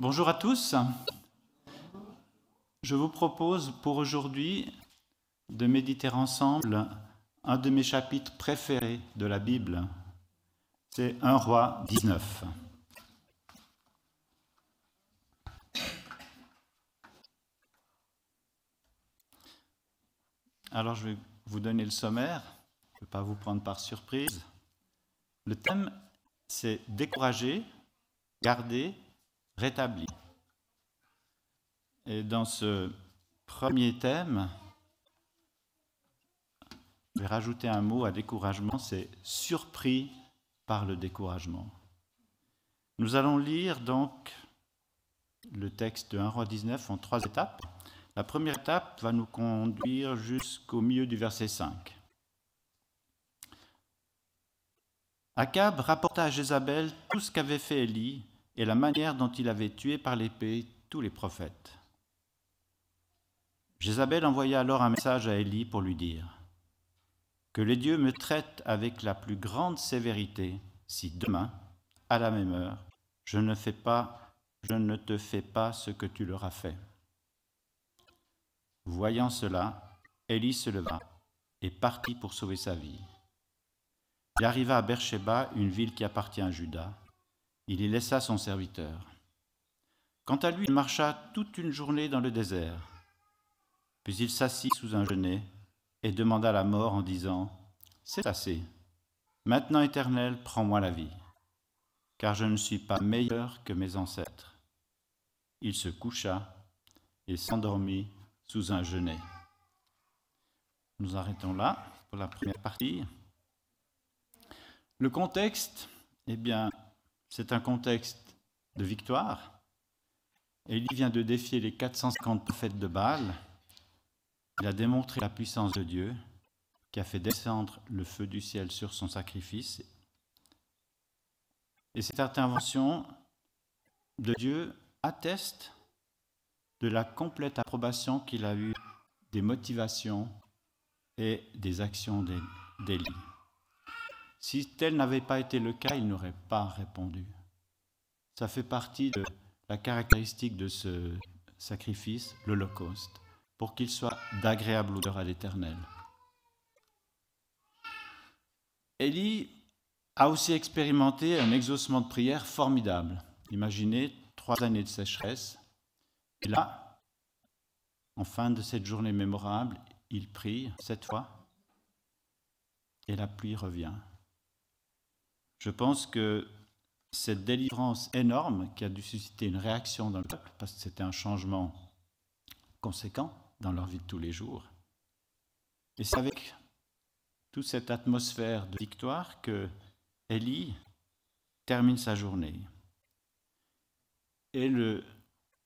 Bonjour à tous. Je vous propose pour aujourd'hui de méditer ensemble un de mes chapitres préférés de la Bible. C'est 1 roi 19. Alors je vais vous donner le sommaire, je ne vais pas vous prendre par surprise. Le thème, c'est décourager, garder, rétablir. Et dans ce premier thème, je vais rajouter un mot à découragement, c'est surpris par le découragement. Nous allons lire donc le texte de 1 roi 19 en trois étapes. La première étape va nous conduire jusqu'au milieu du verset 5. Akab rapporta à Jézabel tout ce qu'avait fait Élie et la manière dont il avait tué par l'épée tous les prophètes. Jézabel envoya alors un message à Élie pour lui dire Que les dieux me traitent avec la plus grande sévérité si demain, à la même heure, je ne, fais pas, je ne te fais pas ce que tu leur as fait. Voyant cela, Élie se leva et partit pour sauver sa vie. Il arriva à Beersheba, une ville qui appartient à Juda. Il y laissa son serviteur. Quant à lui, il marcha toute une journée dans le désert. Puis il s'assit sous un genêt et demanda la mort en disant C'est assez. Maintenant, Éternel, prends-moi la vie, car je ne suis pas meilleur que mes ancêtres. Il se coucha et s'endormit sous un genêt. Nous arrêtons là pour la première partie. Le contexte, eh bien, c'est un contexte de victoire. Élie vient de défier les 450 prophètes de Baal. Il a démontré la puissance de Dieu qui a fait descendre le feu du ciel sur son sacrifice. Et cette intervention de Dieu atteste de la complète approbation qu'il a eue des motivations et des actions d'Élie. Si tel n'avait pas été le cas, il n'aurait pas répondu. Ça fait partie de la caractéristique de ce sacrifice, l'Holocauste, pour qu'il soit d'agréable odeur à l'Éternel. Élie a aussi expérimenté un exaucement de prière formidable. Imaginez trois années de sécheresse, et là, en fin de cette journée mémorable, il prie cette fois et la pluie revient. Je pense que cette délivrance énorme qui a dû susciter une réaction dans le peuple, parce que c'était un changement conséquent dans leur vie de tous les jours, et c'est avec toute cette atmosphère de victoire que Élie termine sa journée. Et le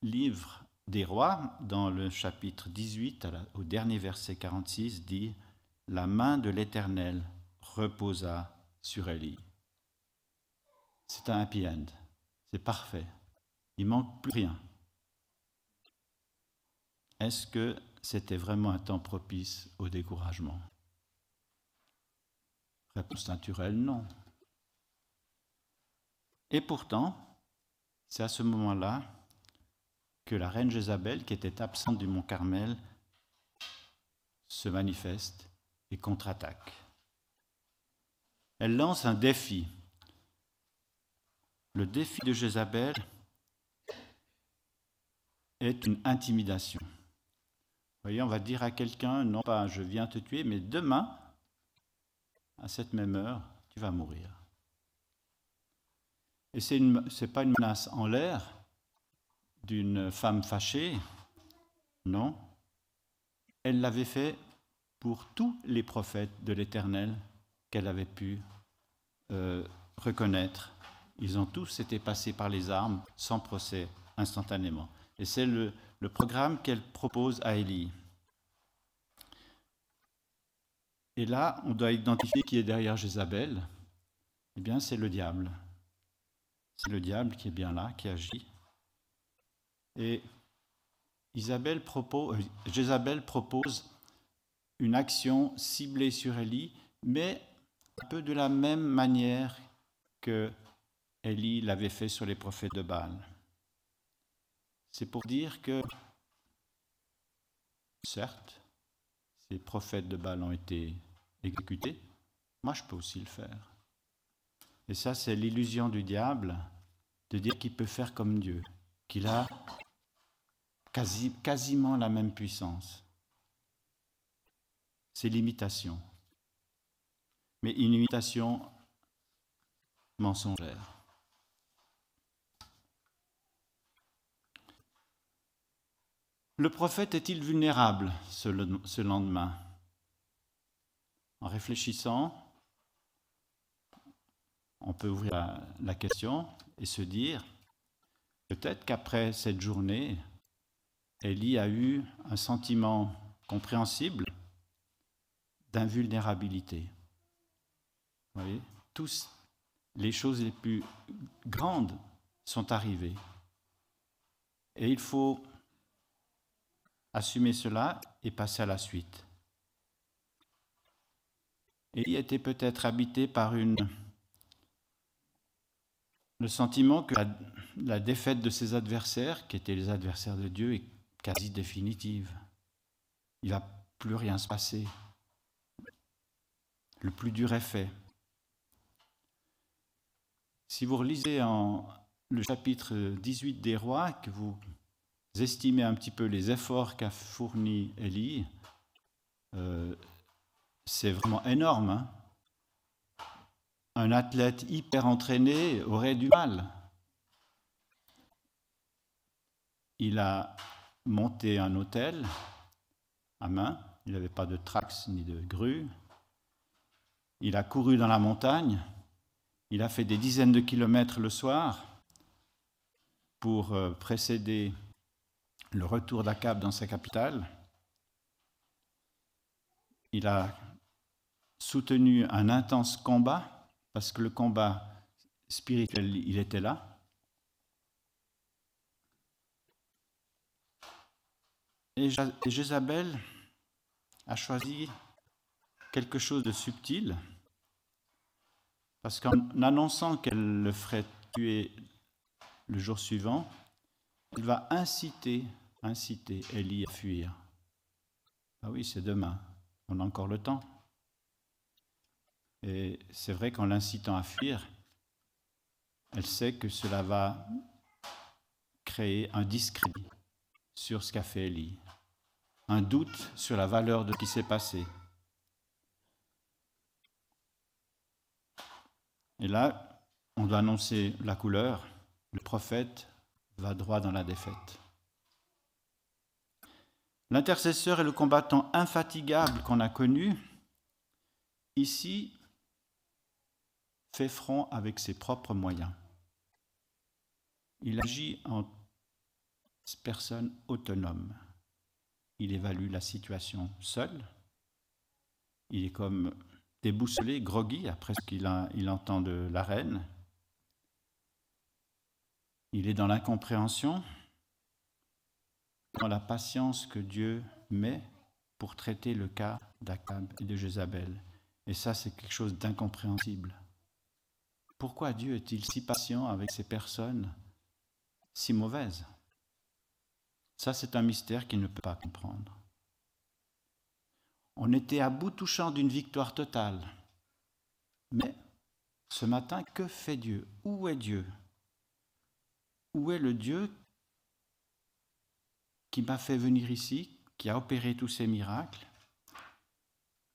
livre des rois, dans le chapitre 18, au dernier verset 46, dit La main de l'Éternel reposa sur Élie. C'est un happy end, c'est parfait, il manque plus rien. Est-ce que c'était vraiment un temps propice au découragement? Réponse naturelle, non. Et pourtant, c'est à ce moment-là que la reine Jézabel, qui était absente du mont Carmel, se manifeste et contre-attaque. Elle lance un défi. Le défi de Jézabel est une intimidation. Vous voyez, on va dire à quelqu'un, non pas je viens te tuer, mais demain, à cette même heure, tu vas mourir. Et ce n'est pas une menace en l'air, d'une femme fâchée. Non. Elle l'avait fait pour tous les prophètes de l'Éternel qu'elle avait pu euh, reconnaître. Ils ont tous été passés par les armes sans procès instantanément. Et c'est le, programme qu'elle propose à Élie. Et là, on doit identifier qui est derrière Jézabel. Eh bien, c'est le diable. C'est le diable qui est bien là, qui agit. Et Isabelle propose, euh, Jézabel propose une action ciblée sur Élie, mais un peu de la même manière que Élie l'avait fait sur les prophètes de Baal. c'est pour dire que, certes, ces prophètes de Baal ont été exécutés, moi je peux aussi le faire. Et ça, c'est l'illusion du diable de dire qu'il peut faire comme Dieu, qu'il a quasi, quasiment la même puissance. C'est l'imitation. Mais une imitation mensongère. Le prophète est-il vulnérable ce lendemain? En réfléchissant, on peut ouvrir la, question et se dire, peut-être qu'après cette journée, Élie a eu un sentiment compréhensible d'invulnérabilité. Vous voyez, tous les choses les plus grandes sont arrivées. Et il faut assumer cela et passer à la suite. Élie était peut-être habité par une le sentiment que la, défaite de ses adversaires, qui étaient les adversaires de Dieu, est quasi définitive. Il ne va plus rien se passer. Le plus dur est fait. Si vous relisez en le chapitre 18 des rois, que vous estimez un petit peu les efforts qu'a fourni Élie, euh, c'est vraiment énorme. Hein un athlète hyper entraîné aurait du mal. Il a monté un hôtel à main, il n'avait pas de trax ni de grue. Il a couru dans la montagne, il a fait des dizaines de kilomètres le soir pour euh, précéder le retour d'Akab dans sa capitale. Il a soutenu un intense combat parce que le combat spirituel, il était là. Et Jézabel a choisi quelque chose de subtil, parce qu'en annonçant qu'elle le ferait tuer le jour suivant, elle va inciter, inciter Élie à fuir. Ah oui, c'est demain, on a encore le temps. Et c'est vrai qu'en l'incitant à fuir, elle sait que cela va créer un discrédit sur ce qu'a fait Élie, un doute sur la valeur de ce qui s'est passé. Et là, on doit annoncer la couleur. Le prophète va droit dans la défaite. L'intercesseur est le combattant infatigable qu'on a connu. Ici, fait front avec ses propres moyens. Il agit en personne autonome. Il évalue la situation seul. Il est comme déboussolé, groggy après ce qu'il il entend de la reine. Il est dans l'incompréhension, dans la patience que Dieu met pour traiter le cas d'Akab et de Jézabel. Et ça, c'est quelque chose d'incompréhensible. Pourquoi Dieu est-il si patient avec ces personnes si mauvaises? Ça, c'est un mystère qu'il ne peut pas comprendre. On était à bout touchant d'une victoire totale. Mais ce matin, que fait Dieu? Où est Dieu? Où est le Dieu qui m'a fait venir ici, qui a opéré tous ces miracles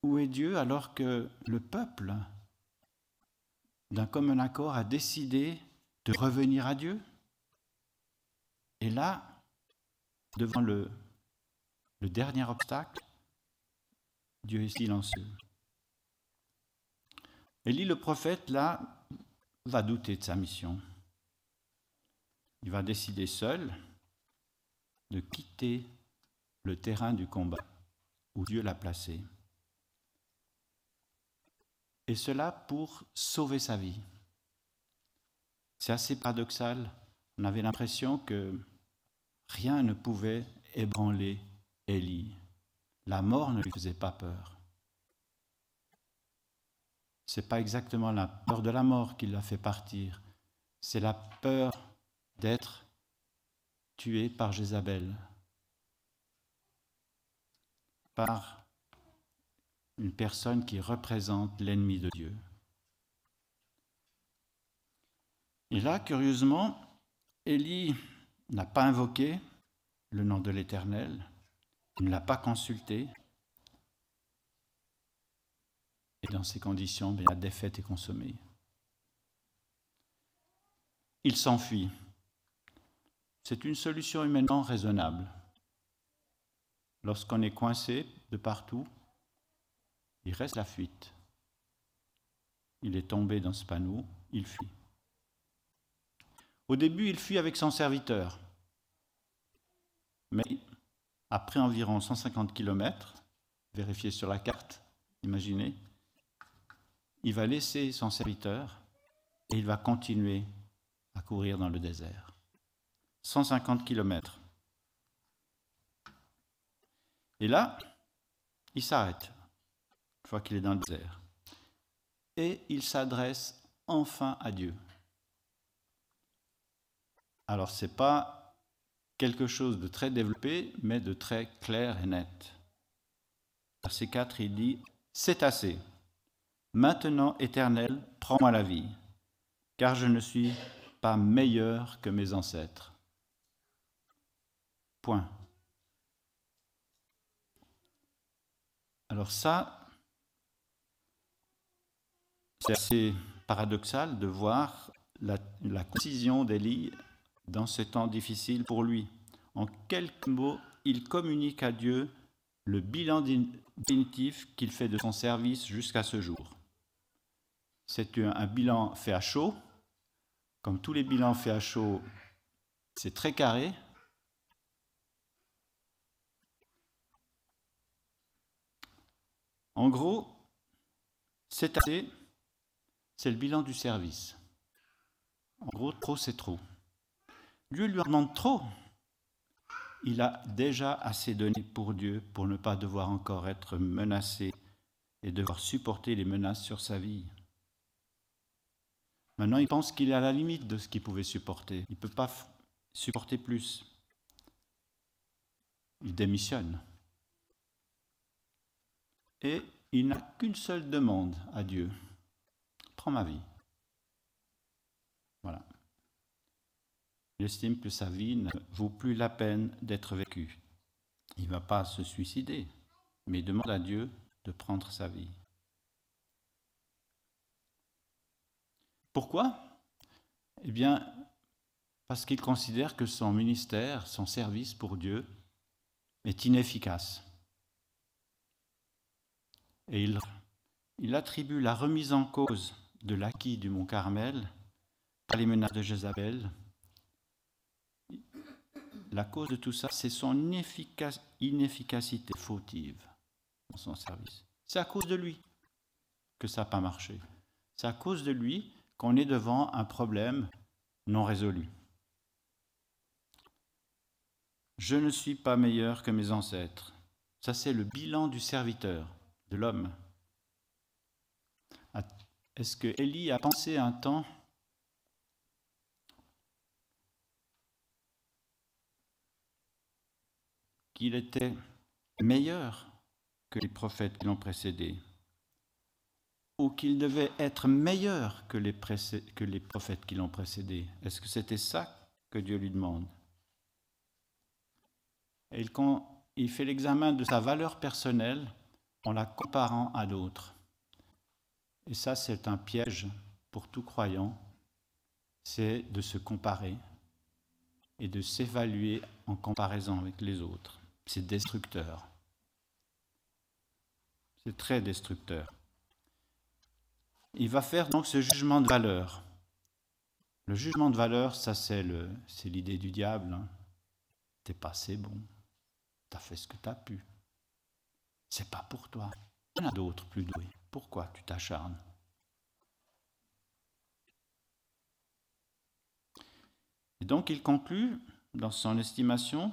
Où est Dieu alors que le peuple d'un commun accord, a décidé de revenir à Dieu? Et là, devant le, dernier obstacle, Dieu est silencieux. Élie le prophète, là, va douter de sa mission. Il va décider seul de quitter le terrain du combat où Dieu l'a placé et cela pour sauver sa vie. C'est assez paradoxal. On avait l'impression que rien ne pouvait ébranler Élie. La mort ne lui faisait pas peur. C'est pas exactement la peur de la mort qui l'a fait partir, c'est la peur d'être tué par Jézabel, par une personne qui représente l'ennemi de Dieu. Et là, curieusement, Élie n'a pas invoqué le nom de l'Éternel, il ne l'a pas consulté. Et dans ces conditions, la défaite est consommée. Il s'enfuit. C'est une solution humainement raisonnable. Lorsqu'on est coincé de partout, il reste la fuite. Il est tombé dans ce panneau, il fuit. Au début, il fuit avec son serviteur. Mais après environ 150 km, vérifiez sur la carte, imaginez, il va laisser son serviteur et il va continuer à courir dans le désert. 150 km. Et là, il s'arrête, une fois qu'il est dans le désert. Et il s'adresse enfin à Dieu. Alors, ce n'est pas quelque chose de très développé, mais de très clair et net. Verset 4, il dit C'est assez. Maintenant, Éternel, prends-moi la vie, car je ne suis pas meilleur que mes ancêtres. Point. Alors ça, c'est assez paradoxal de voir la, concision d'Élie dans ce temps difficile pour lui. En quelques mots, il communique à Dieu le bilan définitif qu'il fait de son service jusqu'à ce jour. C'est un bilan fait à chaud. Comme tous les bilans faits à chaud, c'est très carré. En gros, c'est assez, c'est le bilan du service. En gros, trop, c'est trop. Dieu lui demande trop. Il a déjà assez donné pour Dieu pour ne pas devoir encore être menacé et devoir supporter les menaces sur sa vie. Maintenant, il pense qu'il est à la limite de ce qu'il pouvait supporter. Il ne peut pas supporter plus. Il démissionne. Et il n'a qu'une seule demande à Dieu. Prends ma vie. Voilà. Il estime que sa vie ne vaut plus la peine d'être vécue. Il ne va pas se suicider, mais il demande à Dieu de prendre sa vie. Pourquoi? Eh bien, parce qu'il considère que son ministère, son service pour Dieu est inefficace. Et il, il attribue la remise en cause de l'acquis du mont Carmel à les menaces de Jézabel la cause de tout ça, c'est son inefficacité fautive dans son service. C'est à cause de lui que ça n'a pas marché. C'est à cause de lui qu'on est devant un problème non résolu. Je ne suis pas meilleur que mes ancêtres. Ça, c'est le bilan du serviteur, de l'homme. Est-ce que Élie a pensé un temps qu'il était meilleur que les prophètes qui l'ont précédé, ou qu'il devait être meilleur que les, prophètes qui l'ont précédé? Est-ce que c'était ça que Dieu lui demande? Et il fait l'examen de sa valeur personnelle en la comparant à d'autres. Et ça, c'est un piège pour tout croyant, c'est de se comparer et de s'évaluer en comparaison avec les autres c'est destructeur. C'est très destructeur. Il va faire donc ce jugement de valeur. Le jugement de valeur, ça c'est l'idée du diable. Hein. T'es pas assez bon. T'as fait ce que t'as pu. C'est pas pour toi. Il y en a d'autres plus doués. Pourquoi tu t'acharnes? Et donc il conclut dans son estimation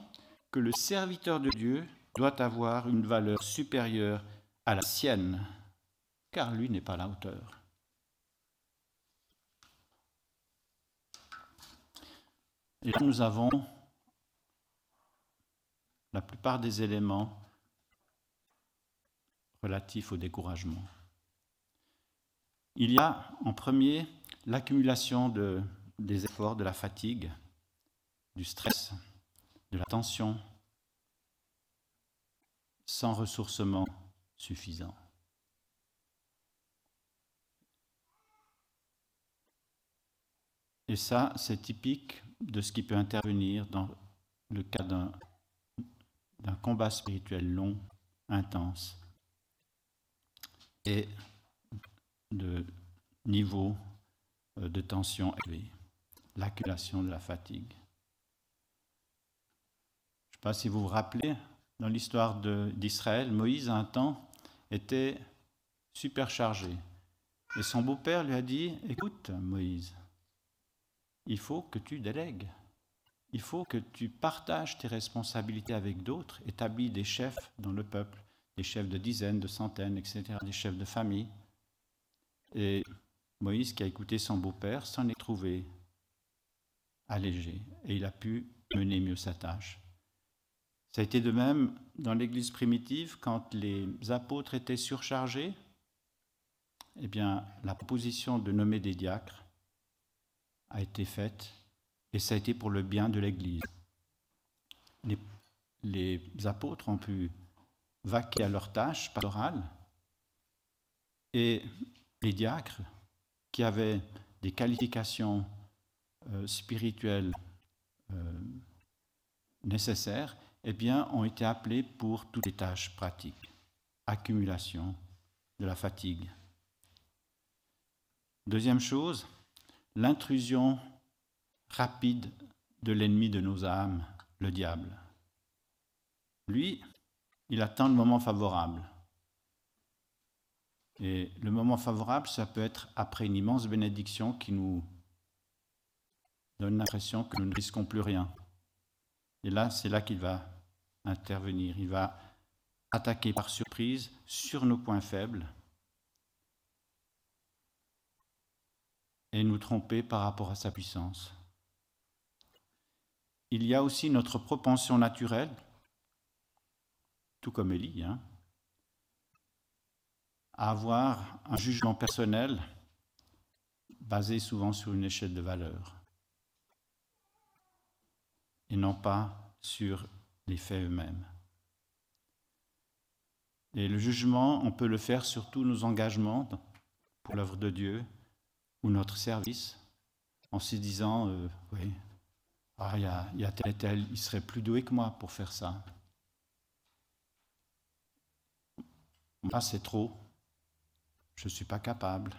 que le serviteur de Dieu doit avoir une valeur supérieure à la sienne, car lui n'est pas la hauteur. Et là, nous avons la plupart des éléments relatifs au découragement. Il y a en premier l'accumulation de, des efforts, de la fatigue, du stress, de la tension, sans ressourcement suffisant. Et ça, c'est typique de ce qui peut intervenir dans le cas d'un, combat spirituel long, intense, et de niveau euh, de tension élevé, l'accumulation de la fatigue. Je ne sais pas si vous vous rappelez, dans l'histoire d'Israël, Moïse, un temps, était superchargé. Et son beau-père lui a dit, écoute Moïse, il faut que tu délègues. Il faut que tu partages tes responsabilités avec d'autres, établis des chefs dans le peuple, des chefs de dizaines, de centaines, etc., des chefs de famille. Et Moïse, qui a écouté son beau-père, s'en est trouvé allégé et il a pu mener mieux sa tâche. Ça a été de même dans l'Église primitive, quand les apôtres étaient surchargés, eh bien, la proposition de nommer des diacres a été faite et ça a été pour le bien de l'Église. Les, les, apôtres ont pu vaquer à leurs tâches pastorales et les diacres, qui avaient des qualifications euh, spirituelles euh, nécessaires, eh bien, ont été appelés pour toutes les tâches pratiques. Accumulation de la fatigue. Deuxième chose, l'intrusion rapide de l'ennemi de nos âmes, le diable. Lui, il attend le moment favorable. Et le moment favorable, ça peut être après une immense bénédiction qui nous donne l'impression que nous ne risquons plus rien. Et là, c'est là qu'il va intervenir. Il va attaquer par surprise sur nos points faibles et nous tromper par rapport à sa puissance. Il y a aussi notre propension naturelle, tout comme Élie, hein, à avoir un jugement personnel basé souvent sur une échelle de valeur et non pas sur les faits eux-mêmes. Et le jugement, on peut le faire sur tous nos engagements pour l'œuvre de Dieu, ou notre service en se disant euh, Oui, ah, il y a tel et tel, il serait plus doué que moi pour faire ça. Moi, c'est trop. Je ne suis pas capable.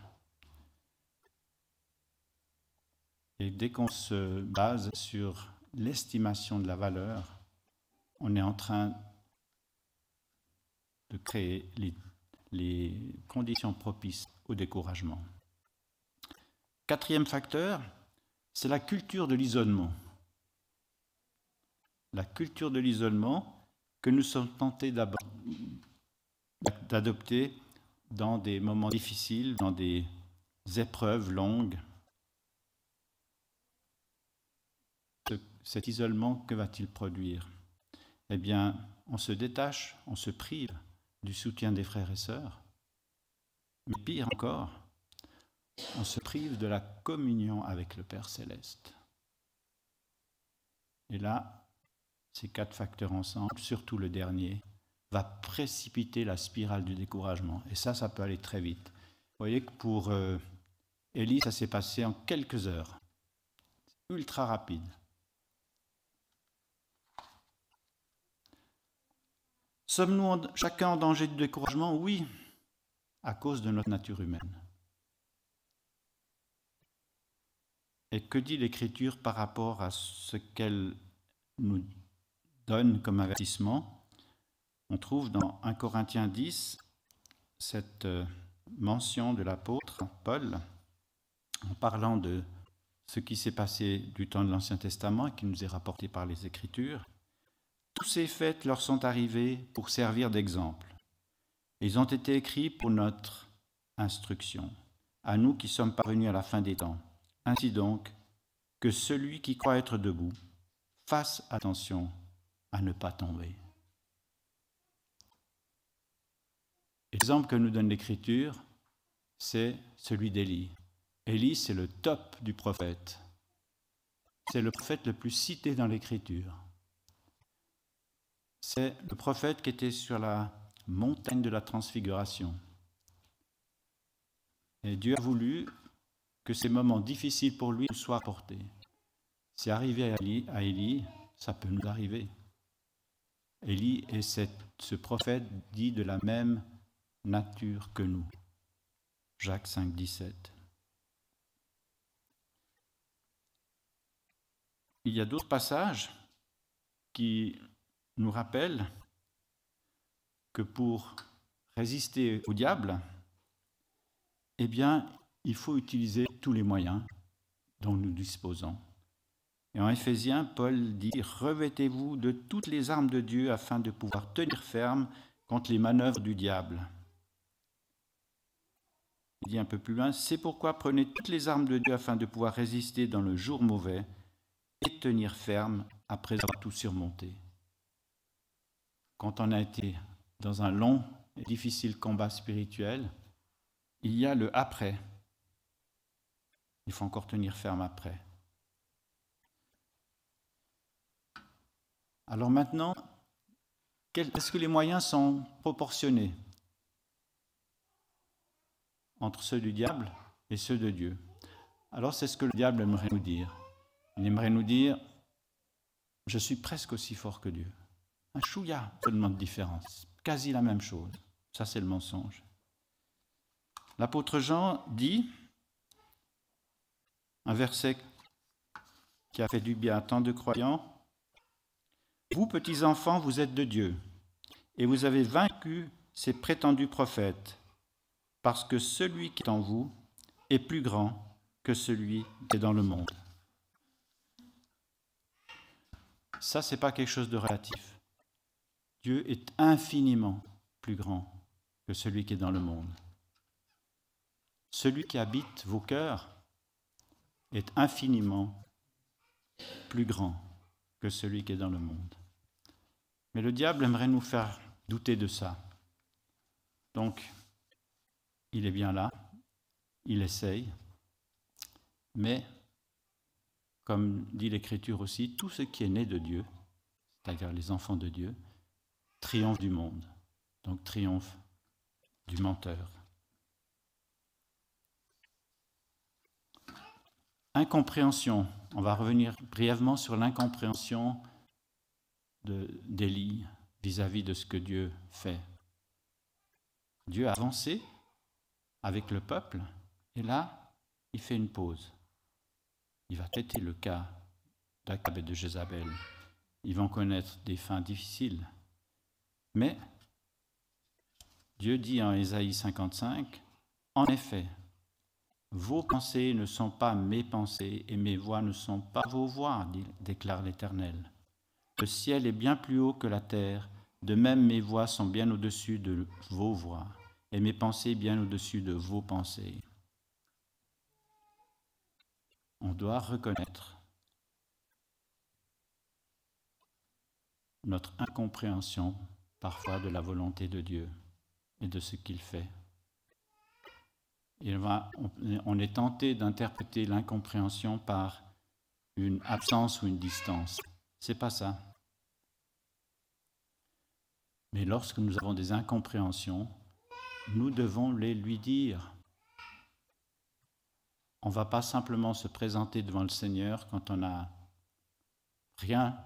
Et dès qu'on se base sur l'estimation de la valeur, on est en train de créer les, conditions propices au découragement. Quatrième facteur, c'est la culture de l'isolement. La culture de l'isolement que nous sommes tentés d'adopter dans des moments difficiles, dans des épreuves longues. Cet isolement, que va-t-il produire? Eh bien, on se détache, on se prive du soutien des frères et sœurs. Mais pire encore, on se prive de la communion avec le Père céleste. Et là, ces quatre facteurs ensemble, surtout le dernier, va précipiter la spirale du découragement. Et ça, ça peut aller très vite. Vous voyez que pour euh, ça s'est passé en quelques heures. Ultra rapide. Sommes-nous chacun en danger de découragement? Oui, à cause de notre nature humaine. Et que dit l'Écriture par rapport à ce qu'elle nous donne comme avertissement? On trouve dans 1 Corinthiens 10 cette euh, mention de l'apôtre Paul en parlant de ce qui s'est passé du temps de l'Ancien Testament et qui nous est rapporté par les Écritures. Tous ces faits leur sont arrivés pour servir d'exemple. Ils ont été écrits pour notre instruction, à nous qui sommes parvenus à la fin des temps. Ainsi donc, que celui qui croit être debout fasse attention à ne pas tomber. L'exemple que nous donne l'Écriture, c'est celui d'Élie. Élie, c'est le top du prophète. C'est le prophète le plus cité dans l'Écriture. C'est le prophète qui était sur la montagne de la transfiguration. Et Dieu a voulu que ces moments difficiles pour lui nous soient apportés. C'est arrivé à Élie, ça peut nous arriver. Élie est ce prophète dit de la même nature que nous. Jacques 5, 17. Il y a d'autres passages qui nous rappellent que pour résister au diable, eh bien, il faut utiliser tous les moyens dont nous disposons. Et en Éphésiens, Paul dit Revêtez-vous de toutes les armes de Dieu afin de pouvoir tenir ferme contre les manœuvres du diable. Il dit un peu plus loin C'est pourquoi prenez toutes les armes de Dieu afin de pouvoir résister dans le jour mauvais et tenir ferme après avoir tout surmonté. Quand on a été dans un long et difficile combat spirituel, il y a le après. Il faut encore tenir ferme après. Alors maintenant, est-ce que les moyens sont proportionnés? Entre ceux du diable et ceux de Dieu Alors c'est ce que le diable aimerait nous dire. Il aimerait nous dire, je suis presque aussi fort que Dieu. Un chouïa seulement de différence, quasi la même chose. Ça c'est le mensonge. L'apôtre Jean dit, un verset qui a fait du bien à tant de croyants, Vous, petits enfants, vous êtes de Dieu, et vous avez vaincu ces prétendus prophètes, parce que celui qui est en vous est plus grand que celui qui est dans le monde. Ça, c'est pas quelque chose de relatif. Dieu est infiniment plus grand que celui qui est dans le monde. Celui qui habite vos cœurs est infiniment plus grand que celui qui est dans le monde. Mais le diable aimerait nous faire douter de ça. Donc, il est bien là, il essaye, mais, comme dit l'Écriture aussi, tout ce qui est né de Dieu, c'est-à-dire les enfants de Dieu, triomphe du monde, donc triomphe du menteur. Incompréhension. On va revenir brièvement sur l'incompréhension d'Élie vis-à-vis de ce que Dieu fait. Dieu a avancé avec le peuple et là, il fait une pause. Il va traiter le cas d'Akab et de Jézabel. Ils vont connaître des fins difficiles. Mais Dieu dit en Ésaïe 55, En effet, vos pensées ne sont pas mes pensées et mes voix ne sont pas vos voix, déclare l'Éternel. Le ciel est bien plus haut que la terre, de même mes voix sont bien au-dessus de vos voix et mes pensées bien au-dessus de vos pensées. On doit reconnaître notre incompréhension parfois de la volonté de Dieu et de ce qu'il fait on est tenté d'interpréter l'incompréhension par une absence ou une distance. C'est pas ça. Mais lorsque nous avons des incompréhensions, nous devons les lui dire. On ne va pas simplement se présenter devant le Seigneur quand on n'a rien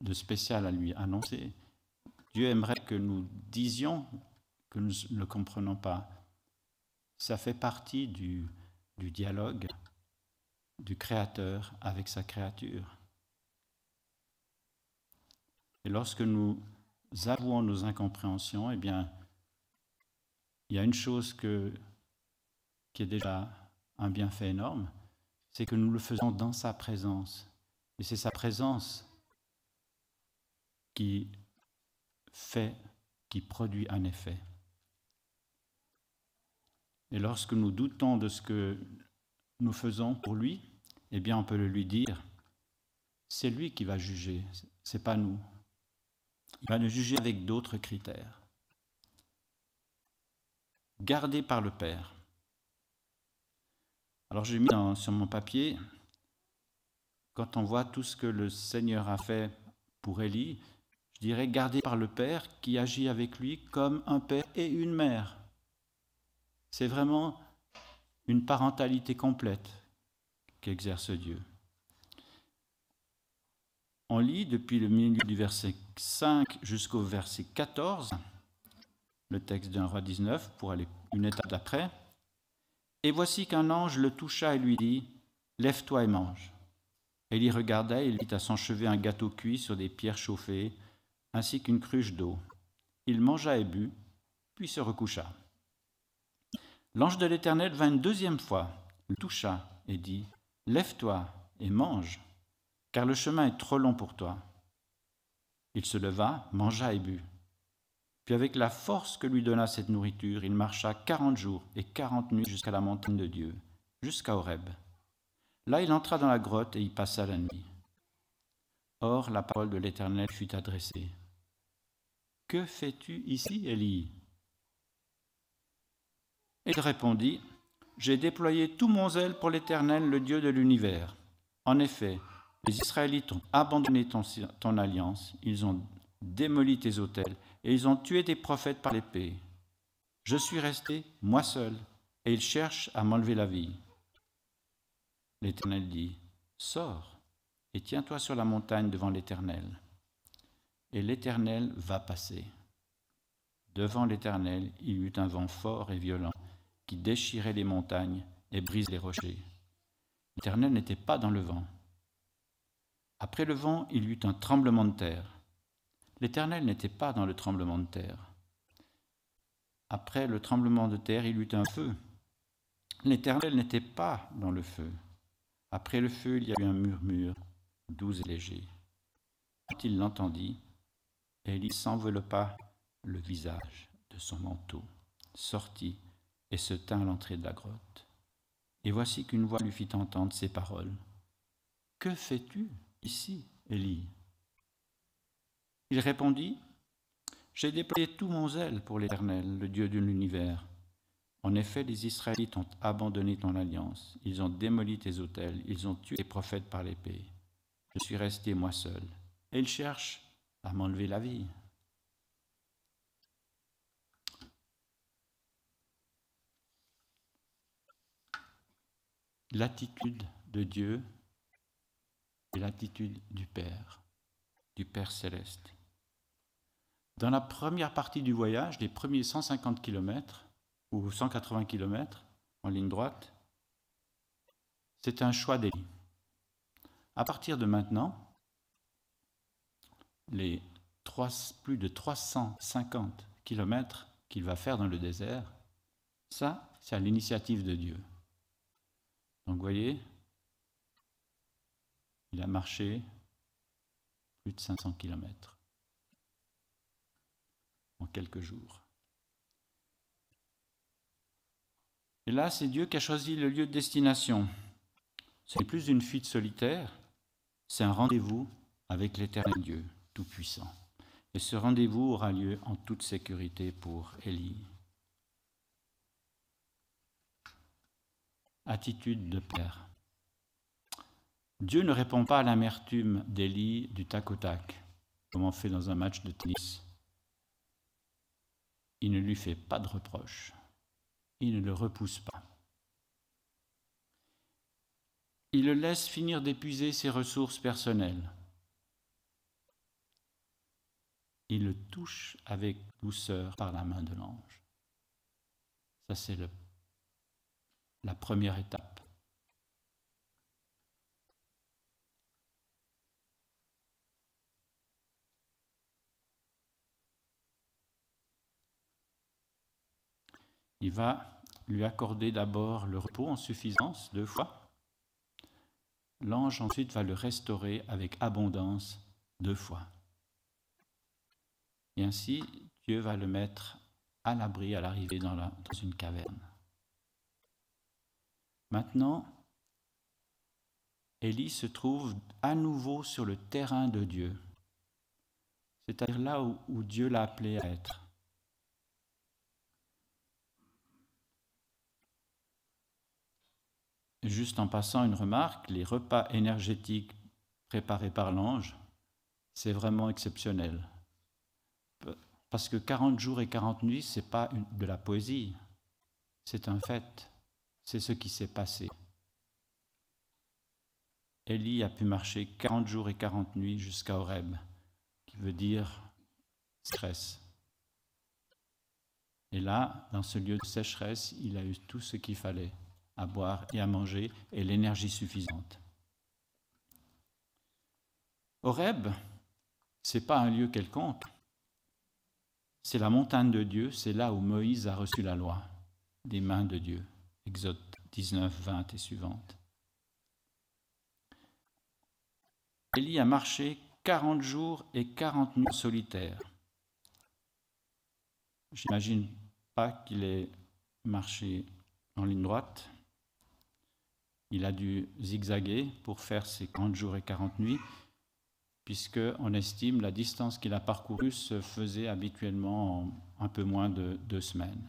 de spécial à lui annoncer. Dieu aimerait que nous disions que nous ne comprenons pas, ça fait partie du, dialogue du Créateur avec sa créature. Et lorsque nous avouons nos incompréhensions, eh bien, il y a une chose qui est déjà un bienfait énorme, c'est que nous le faisons dans sa présence. Et c'est sa présence qui fait, qui produit un effet. Et lorsque nous doutons de ce que nous faisons pour lui, eh bien on peut le lui dire. c'est lui qui va juger, c'est pas nous. Il va nous juger avec d'autres critères. Gardé par le Père. Alors j'ai mis sur mon papier, quand on voit tout ce que le Seigneur a fait pour Élie, je dirais gardé par le Père qui agit avec lui comme un père et une mère. C'est vraiment une parentalité complète qu'exerce Dieu. On lit depuis le milieu du verset 5 jusqu'au verset 14, le texte d'un roi 19, pour aller une étape d'après. Et voici qu'un ange le toucha et lui dit Lève-toi et mange. y regarda et il vit à son chevet un gâteau cuit sur des pierres chauffées ainsi qu'une cruche d'eau. Il mangea et but, puis se recoucha. L'ange de l'Éternel vint une deuxième fois, le toucha et dit, Lève-toi et mange, car le chemin est trop long pour toi. Il se leva, mangea et but. Puis avec la force que lui donna cette nourriture, il marcha quarante jours et quarante nuits jusqu'à la montagne de Dieu, jusqu'à Horeb. Là il entra dans la grotte et y passa la nuit. Or la parole de l'Éternel fut adressée. Que fais-tu ici, Élie? Il répondit, J'ai déployé tout mon zèle pour l'Éternel, le Dieu de l'univers. En effet, les Israélites ont abandonné ton, ton alliance, ils ont démoli tes autels, et ils ont tué tes prophètes par l'épée. Je suis resté, moi seul, et ils cherchent à m'enlever la vie. L'Éternel dit, Sors et tiens-toi sur la montagne devant l'Éternel et l'Éternel va passer. Devant l'Éternel, il y eut un vent fort et violent qui déchirait les montagnes et brise les rochers. L'Éternel n'était pas dans le vent. Après le vent, il y eut un tremblement de terre. L'Éternel n'était pas dans le tremblement de terre. Après le tremblement de terre, il eut un feu. L'Éternel n'était pas dans le feu. Après le feu, il y a eu un murmure doux et léger. Quand il l'entendit, Élie s'enveloppa le visage de son manteau, sortit et se tint à l'entrée de la grotte. Et voici qu'une voix lui fit entendre ces paroles. Que fais-tu ici, Élie? Il répondit, J'ai déployé tout mon zèle pour l'Éternel, le Dieu de l'univers. En effet, les Israélites ont abandonné ton alliance, ils ont démoli tes autels, ils ont tué tes prophètes par l'épée. Je suis resté moi seul, et ils cherchent à m'enlever la vie. L'attitude de Dieu et l'attitude du Père, du Père céleste. Dans la première partie du voyage, les premiers 150 km ou 180 km en ligne droite, c'est un choix d'Élie. À partir de maintenant, les plus de 350 kilomètres qu'il va faire dans le désert, ça, c'est à l'initiative de Dieu. Donc vous voyez, il a marché plus de 500 kilomètres en quelques jours. Et là, c'est Dieu qui a choisi le lieu de destination. Ce n'est plus une fuite solitaire, c'est un rendez-vous avec l'éternel Dieu puissant Et ce rendez-vous aura lieu en toute sécurité pour Élie. Attitude de père. Dieu ne répond pas à l'amertume d'Élie du tac au tac, comme on fait dans un match de tennis. Il ne lui fait pas de reproche. Il ne le repousse pas. Il le laisse finir d'épuiser ses ressources personnelles il le touche avec douceur par la main de l'ange. Ça, c'est la première étape. Va lui accorder d'abord le repos en suffisance deux fois. L'ange ensuite va le restaurer avec abondance deux fois. Et ainsi, Dieu va le mettre à l'abri à l'arrivée dans, dans une caverne. Maintenant, Élie se trouve à nouveau sur le terrain de Dieu, c'est-à-dire là où, où Dieu l'a appelé à être. Juste en passant une remarque, les repas énergétiques préparés par l'ange, c'est vraiment exceptionnel. Parce que 40 jours et 40 nuits, ce n'est pas de la poésie, c'est un fait, c'est ce qui s'est passé. Élie a pu marcher 40 jours et 40 nuits jusqu'à Horeb, qui veut dire stress. Et là, dans ce lieu de sécheresse, il a eu tout ce qu'il fallait, à boire et à manger, et l'énergie suffisante. Horeb, c'est pas un lieu quelconque. C'est la montagne de Dieu, c'est là où Moïse a reçu la loi des mains de Dieu. Exode 19, 20 et suivante. Élie a marché 40 jours et 40 nuits solitaires. J'imagine pas qu'il ait marché en ligne droite. Il a dû zigzaguer pour faire ses 40 jours et 40 nuits, puisqu'on estime la distance qu'il a parcourue se faisait habituellement en un peu moins de deux semaines.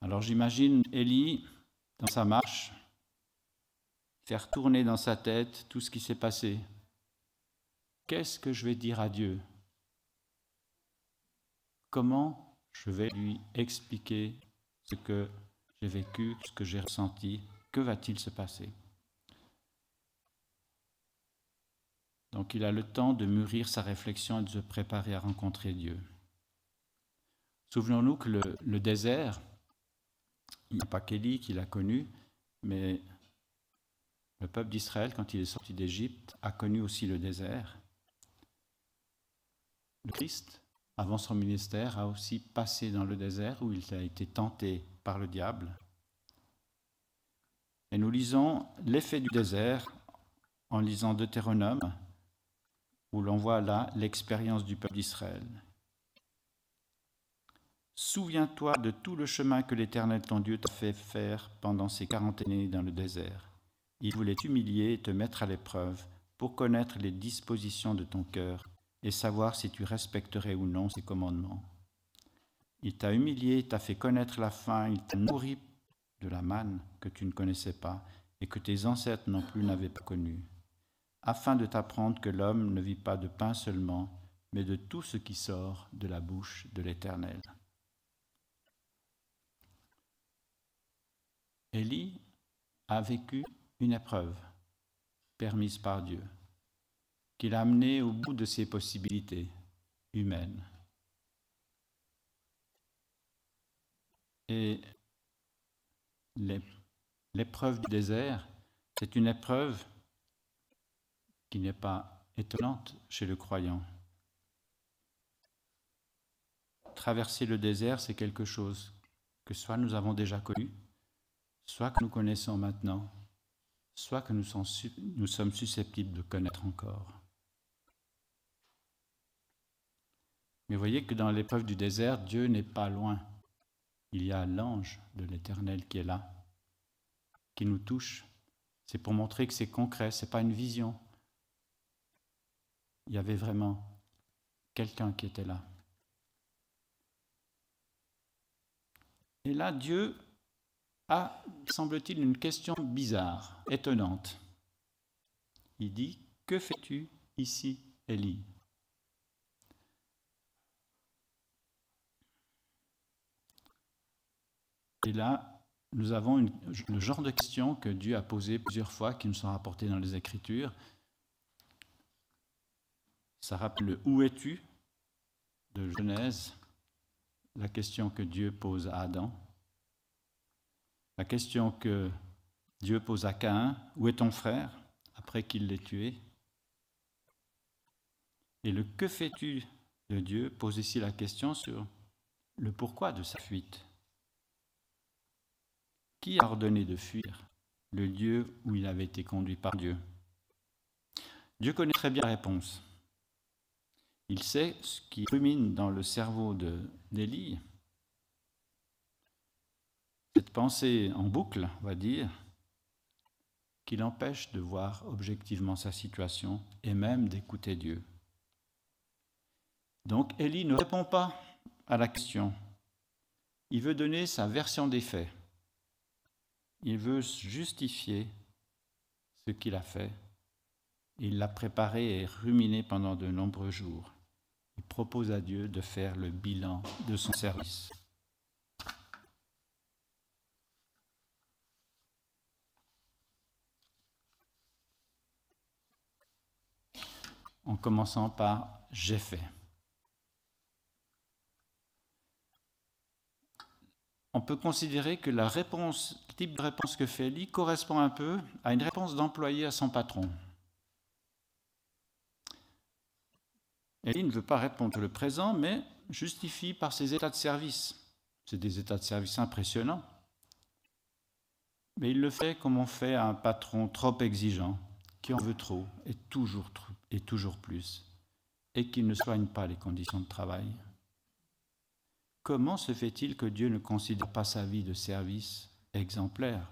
Alors j'imagine Élie, dans sa marche, faire tourner dans sa tête tout ce qui s'est passé. Qu'est-ce que je vais dire à Dieu? Comment je vais lui expliquer ce que vécu, ce que j'ai ressenti Que va-t-il se passer? Donc il a le temps de mûrir sa réflexion et de se préparer à rencontrer Dieu. Souvenons-nous que le, désert, il n'y a pas qu'Élie qui l'a connu, mais le peuple d'Israël, quand il est sorti d'Égypte, a connu aussi le désert. Le Christ, avant son ministère, a aussi passé dans le désert où il a été tenté par le diable. Et nous lisons l'effet du désert en lisant Deutéronome où l'on voit là l'expérience du peuple d'Israël. Souviens-toi de tout le chemin que l'Éternel ton Dieu t'a fait faire pendant ces quarante années dans le désert. Il voulait t'humilier et te mettre à l'épreuve pour connaître les dispositions de ton cœur et savoir si tu respecterais ou non ses commandements. Il t'a humilié, t'a fait connaître la faim, il t'a nourri de la manne que tu ne connaissais pas et que tes ancêtres non plus n'avaient pas connue afin de t'apprendre que l'homme ne vit pas de pain seulement, mais de tout ce qui sort de la bouche de l'Éternel. Élie a vécu une épreuve permise par Dieu, qu'il a amenée au bout de ses possibilités humaines. Et l'épreuve du désert, c'est une épreuve qui n'est pas étonnante chez le croyant. Traverser le désert, c'est quelque chose que soit nous avons déjà connu, soit que nous connaissons maintenant, soit que nous sommes susceptibles de connaître encore. Mais voyez que dans l'épreuve du désert, Dieu n'est pas loin. Il y a l'ange de l'Éternel qui est là, qui nous touche. C'est pour montrer que c'est concret, ce n'est pas une vision, il y avait vraiment quelqu'un qui était là. Et là, Dieu a, semble-t-il, une question bizarre, étonnante. Il dit, Que fais-tu ici, Élie? Et là, nous avons le genre de questions que Dieu a posées plusieurs fois, qui nous sont rapportées dans les Écritures, ça rappelle le Où es-tu? de Genèse, la question que Dieu pose à Adam, la question que Dieu pose à Caïn, Où est ton frère? après qu'il l'ait tué. Et le Que fais-tu de Dieu pose ici la question sur le pourquoi de sa fuite. Qui a ordonné de fuir le lieu où il avait été conduit par Dieu? Dieu connaît très bien la réponse. Il sait ce qui rumine dans le cerveau d'Élie. Cette pensée en boucle, on va dire, qui l'empêche de voir objectivement sa situation et même d'écouter Dieu. Donc Élie ne répond pas à la question. Il veut donner sa version des faits. Il veut justifier ce qu'il a fait. Il l'a préparé et ruminé pendant de nombreux jours. Il propose à Dieu de faire le bilan de son service. En commençant par j'ai fait. On peut considérer que la réponse, le type de réponse que fait Eli correspond un peu à une réponse d'employé à son patron. Eli ne veut pas répondre le présent, mais justifie par ses états de service. C'est des états de service impressionnants. Mais il le fait comme on fait à un patron trop exigeant, qui en veut trop, et toujours, et toujours plus, et qui ne soigne pas les conditions de travail. Comment se fait-il que Dieu ne considère pas sa vie de service exemplaire?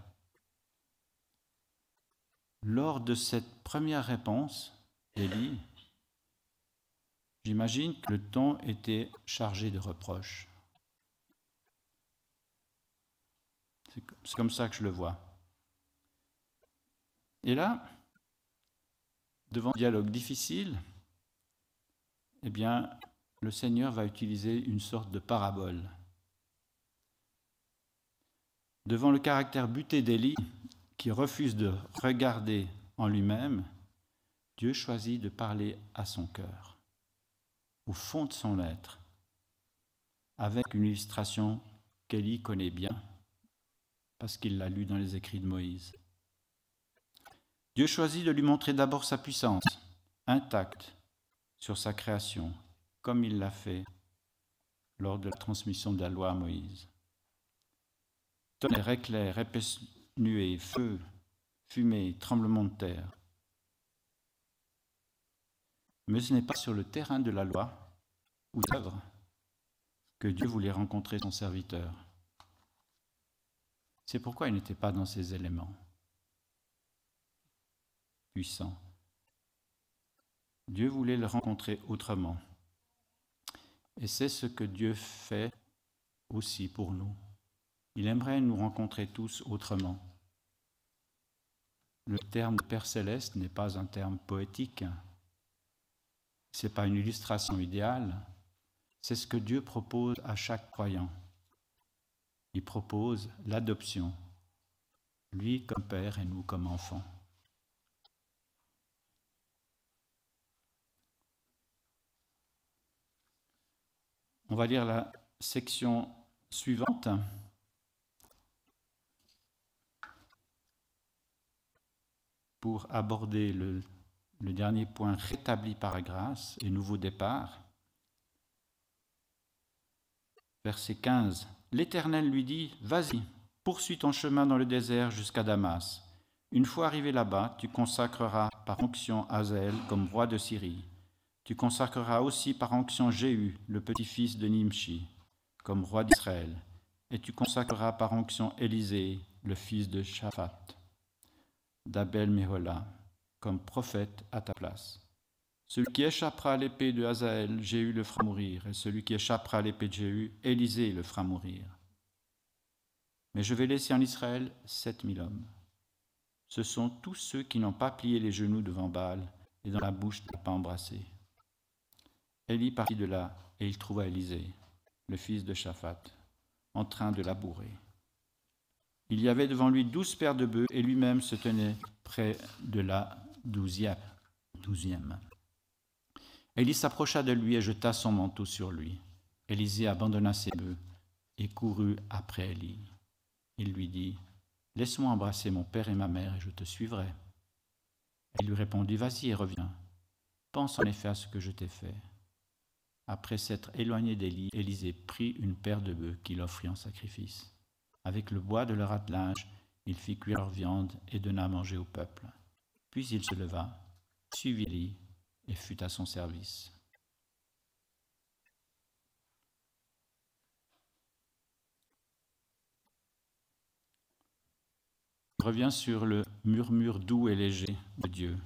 Lors de cette première réponse, Élie, j'imagine que le ton était chargé de reproches. C'est comme ça que je le vois. Et là, devant un dialogue difficile, eh bien, le Seigneur va utiliser une sorte de parabole. Devant le caractère buté d'Élie, qui refuse de regarder en lui-même, Dieu choisit de parler à son cœur, au fond de son être, avec une illustration qu'Élie connaît bien, parce qu'il l'a lu dans les écrits de Moïse. Dieu choisit de lui montrer d'abord sa puissance, intacte, sur sa création, comme il l'a fait lors de la transmission de la loi à Moïse. Tonnerre, éclair, épaisse nuée, feu, fumée, tremblement de terre. Mais ce n'est pas sur le terrain de la loi ou d'œuvre que Dieu voulait rencontrer son serviteur. C'est pourquoi il n'était pas dans ces éléments puissants. Dieu voulait le rencontrer autrement. Et c'est ce que Dieu fait aussi pour nous. Il aimerait nous rencontrer tous autrement. Le terme Père céleste n'est pas un terme poétique. Ce n'est pas une illustration idéale. C'est ce que Dieu propose à chaque croyant. Il propose l'adoption, lui comme Père et nous comme enfants. On va lire la section suivante. Pour aborder le, dernier point rétabli par grâce et nouveau départ. Verset 15. L'Éternel lui dit, Vas-y, poursuis ton chemin dans le désert jusqu'à Damas. Une fois arrivé là-bas, tu consacreras par onction Azaël comme roi de Syrie. Tu consacreras aussi par onction Jéhu, le petit-fils de Nimshi, comme roi d'Israël, et tu consacreras par onction Élisée, le fils de Shaphat, d'Abel Mehola, comme prophète à ta place. Celui qui échappera à l'épée de Hazaël, Jéhu le fera mourir, et celui qui échappera à l'épée de Jéhu, Élisée le fera mourir. Mais je vais laisser en Israël sept mille hommes. Ce sont tous ceux qui n'ont pas plié les genoux devant Baal et dans la bouche n'a pas embrassé. Élie partit de là et il trouva Élisée, le fils de Shaphat, en train de labourer. Il y avait devant lui douze paires de bœufs et lui-même se tenait près de la douzième. douzième. Élie s'approcha de lui et jeta son manteau sur lui. Élisée abandonna ses bœufs et courut après Élie. Il lui dit Laisse-moi embrasser mon père et ma mère et je te suivrai. Elle lui répondit Vas-y et reviens. Pense en effet à ce que je t'ai fait. Après s'être éloigné d'Élie, Élisée prit une paire de bœufs qu'il offrit en sacrifice. Avec le bois de leur attelage, il fit cuire leur viande et donna à manger au peuple. Puis il se leva, suivit Élie et fut à son service. revient sur le murmure doux et léger de Dieu.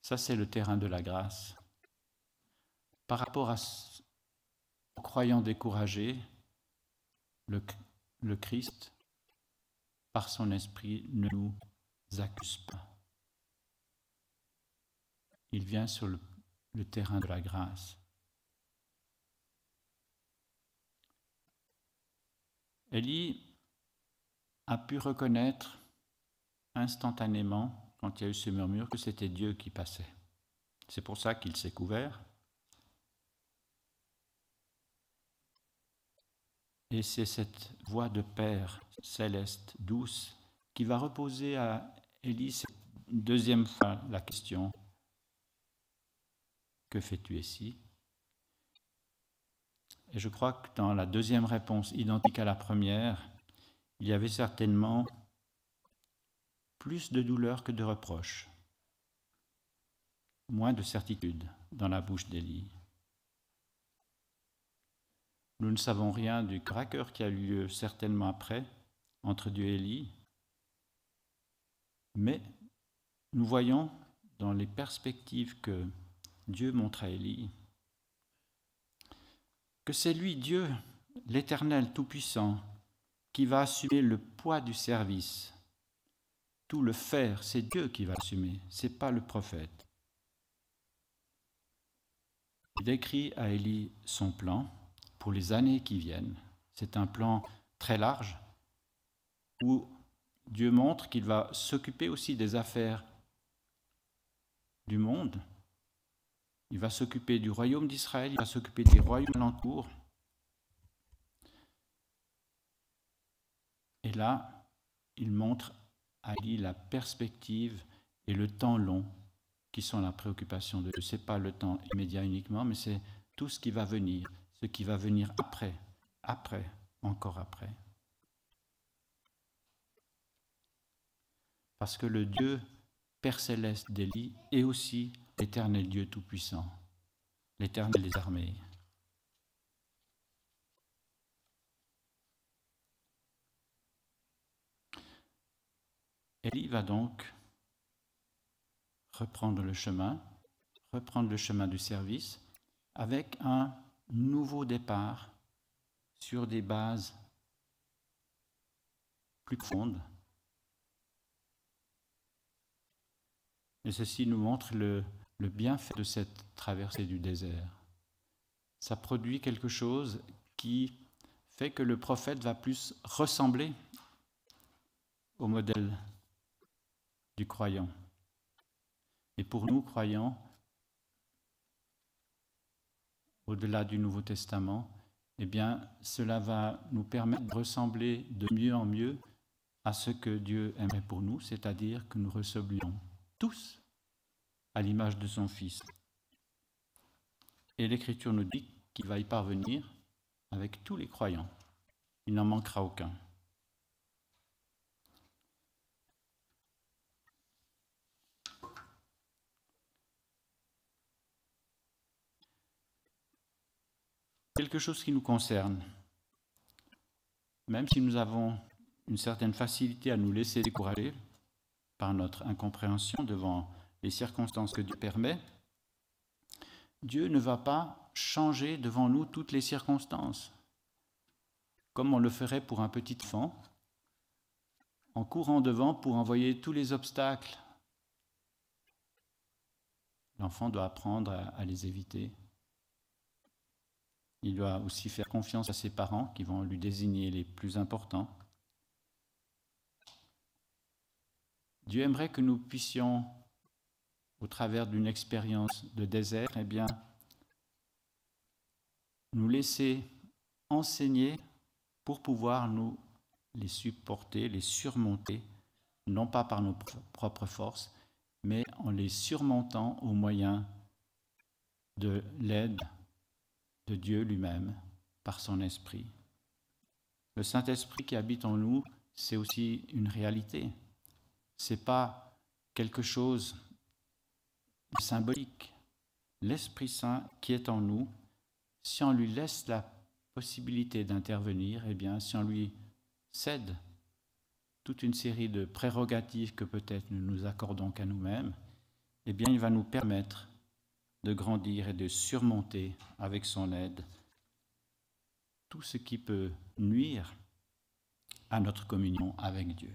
Ça, c'est le terrain de la grâce. Par rapport à, aux croyants découragés, le, Christ, par son esprit, ne nous accuse pas. Il vient sur le, le terrain de la grâce. Élie a pu reconnaître instantanément, quand il y a eu ce murmure, que c'était Dieu qui passait. C'est pour ça qu'il s'est couvert. Et c'est cette voix de Père céleste, douce, qui va reposer à Élie une deuxième fois la question Que fais-tu ici? Et je crois que dans la deuxième réponse, identique à la première, il y avait certainement plus de douleur que de reproches, moins de certitude dans la bouche d'Élie. Nous ne savons rien du craqueur qui a eu lieu certainement après entre Dieu et Élie, mais nous voyons dans les perspectives que Dieu montre à Élie que c'est lui, Dieu, l'Éternel Tout-Puissant, qui va assumer le poids du service. Tout le faire, c'est Dieu qui va assumer, ce n'est pas le prophète. Il décrit à Élie son plan pour les années qui viennent. C'est un plan très large où Dieu montre qu'il va s'occuper aussi des affaires du monde. Il va s'occuper du royaume d'Israël, il va s'occuper des royaumes alentours. Et là, il montre à Élie la perspective et le temps long qui sont la préoccupation de Dieu. Ce n'est pas le temps immédiat uniquement, mais c'est tout ce qui va venir, ce qui va venir après, après, encore après. Parce que le Dieu Père céleste d'Élie est aussi l'éternel Dieu Tout-Puissant, l'éternel des armées. Élie va donc reprendre le chemin, reprendre le chemin du service avec un nouveau départ sur des bases plus profondes. Et ceci nous montre le, le bienfait de cette traversée du désert. Ça produit quelque chose qui fait que le prophète va plus ressembler au modèle du croyant. Et pour nous, croyants, au-delà du Nouveau Testament, eh bien, cela va nous permettre de ressembler de mieux en mieux à ce que Dieu aimerait pour nous, c'est-à-dire que nous ressemblions tous à l'image de son Fils. Et l'Écriture nous dit qu'il va y parvenir avec tous les croyants. Il n'en manquera aucun. Quelque chose qui nous concerne. Même si nous avons une certaine facilité à nous laisser décourager par notre incompréhension devant les circonstances que Dieu permet, Dieu ne va pas changer devant nous toutes les circonstances, comme on le ferait pour un petit enfant, en courant devant pour envoyer tous les obstacles. L'enfant doit apprendre à, les éviter. Il doit aussi faire confiance à ses parents qui vont lui désigner les plus importants. Dieu aimerait que nous puissions, au travers d'une expérience de désert, eh bien, nous laisser enseigner pour pouvoir nous les supporter, les surmonter, non pas par nos propres forces, mais en les surmontant au moyen de l'aide de Dieu lui-même par son esprit. Le Saint-Esprit qui habite en nous, c'est aussi une réalité. C'est pas quelque chose de symbolique. L'Esprit Saint qui est en nous, si on lui laisse la possibilité d'intervenir, eh bien, si on lui cède toute une série de prérogatives que peut-être nous nous accordons qu'à nous-mêmes, eh bien, il va nous permettre de grandir et de surmonter avec son aide tout ce qui peut nuire à notre communion avec Dieu.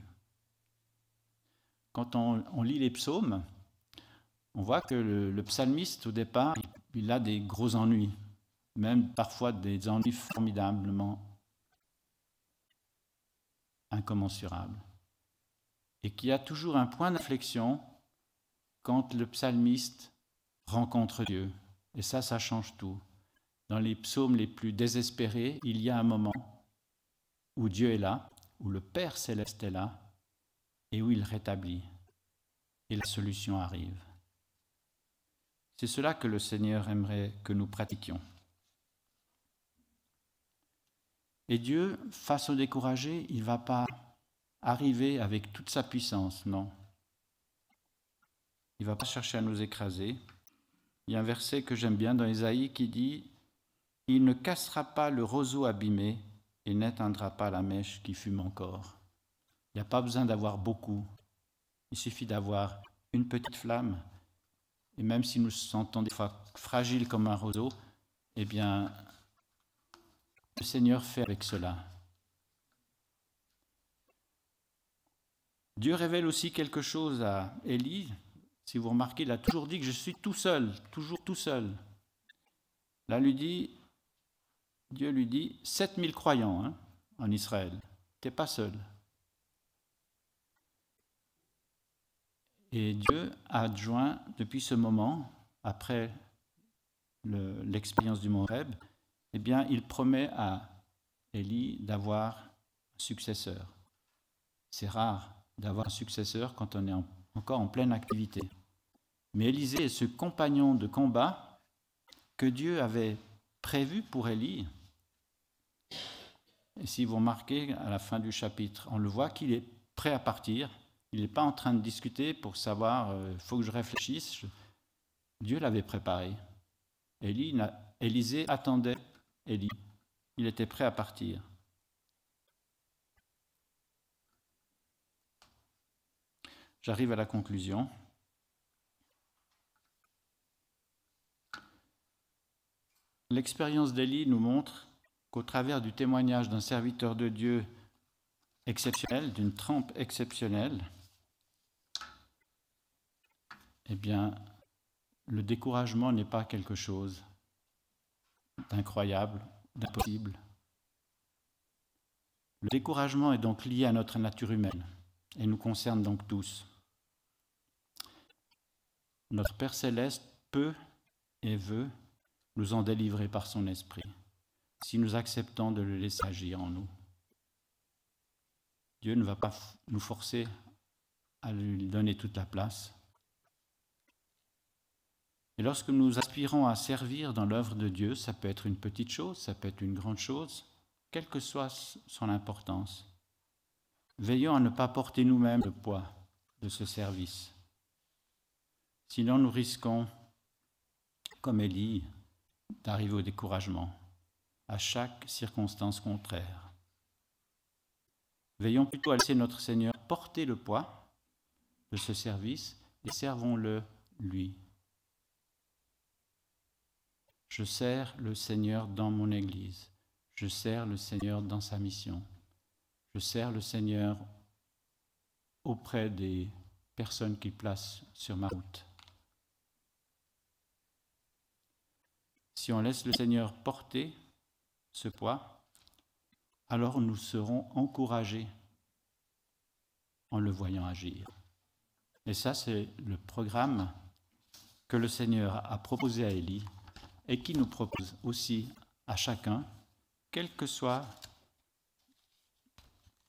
Quand on, lit les psaumes, on voit que le, psalmiste, au départ, il, a des gros ennuis, même parfois des ennuis formidablement incommensurables, et qu'il y a toujours un point d'inflexion quand le psalmiste rencontre Dieu. Et ça, ça change tout. Dans les psaumes les plus désespérés, il y a un moment où Dieu est là, où le Père céleste est là, et où il rétablit. Et la solution arrive. C'est cela que le Seigneur aimerait que nous pratiquions. Et Dieu, face au découragé, il ne va pas arriver avec toute sa puissance, non. Il ne va pas chercher à nous écraser. Il y a un verset que j'aime bien dans Isaïe qui dit Il ne cassera pas le roseau abîmé et n'éteindra pas la mèche qui fume encore. Il n'y a pas besoin d'avoir beaucoup. Il suffit d'avoir une petite flamme. Et même si nous nous sentons des fois fragiles comme un roseau, eh bien, le Seigneur fait avec cela. Dieu révèle aussi quelque chose à Élie si vous remarquez, il a toujours dit que je suis tout seul, toujours tout seul. Là, lui dit, Dieu lui dit, 7000 croyants hein, en Israël, tu n'es pas seul. Et Dieu a adjoint, depuis ce moment, après l'expérience du mont Reb, eh bien, il promet à Élie d'avoir un successeur. C'est rare d'avoir un successeur quand on est encore en pleine activité. Mais Élisée est ce compagnon de combat que Dieu avait prévu pour Élie. Et si vous remarquez à la fin du chapitre, on le voit qu'il est prêt à partir. Il n'est pas en train de discuter pour savoir, il euh, faut que je réfléchisse. Dieu l'avait préparé. Élisée attendait Élie. Il était prêt à partir. J'arrive à la conclusion. L'expérience d'Élie nous montre qu'au travers du témoignage d'un serviteur de Dieu exceptionnel, d'une trempe exceptionnelle, eh bien, le découragement n'est pas quelque chose d'incroyable, d'impossible. Le découragement est donc lié à notre nature humaine et nous concerne donc tous. Notre Père céleste peut et veut nous en délivrer par son esprit, si nous acceptons de le laisser agir en nous. Dieu ne va pas nous forcer à lui donner toute la place. Et lorsque nous aspirons à servir dans l'œuvre de Dieu, ça peut être une petite chose, ça peut être une grande chose, quelle que soit son importance. Veillons à ne pas porter nous-mêmes le poids de ce service. Sinon, nous risquons, comme Élie, d'arriver au découragement à chaque circonstance contraire. Veillons plutôt à laisser notre Seigneur porter le poids de ce service et servons-le lui. Je sers le Seigneur dans mon Église. Je sers le Seigneur dans sa mission. Je sers le Seigneur auprès des personnes qu'il place sur ma route. Si on laisse le Seigneur porter ce poids, alors nous serons encouragés en le voyant agir. Et ça, c'est le programme que le Seigneur a proposé à Élie et qui nous propose aussi à chacun, quel que soit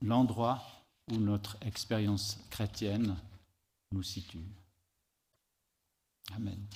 l'endroit où notre expérience chrétienne nous situe. Amen.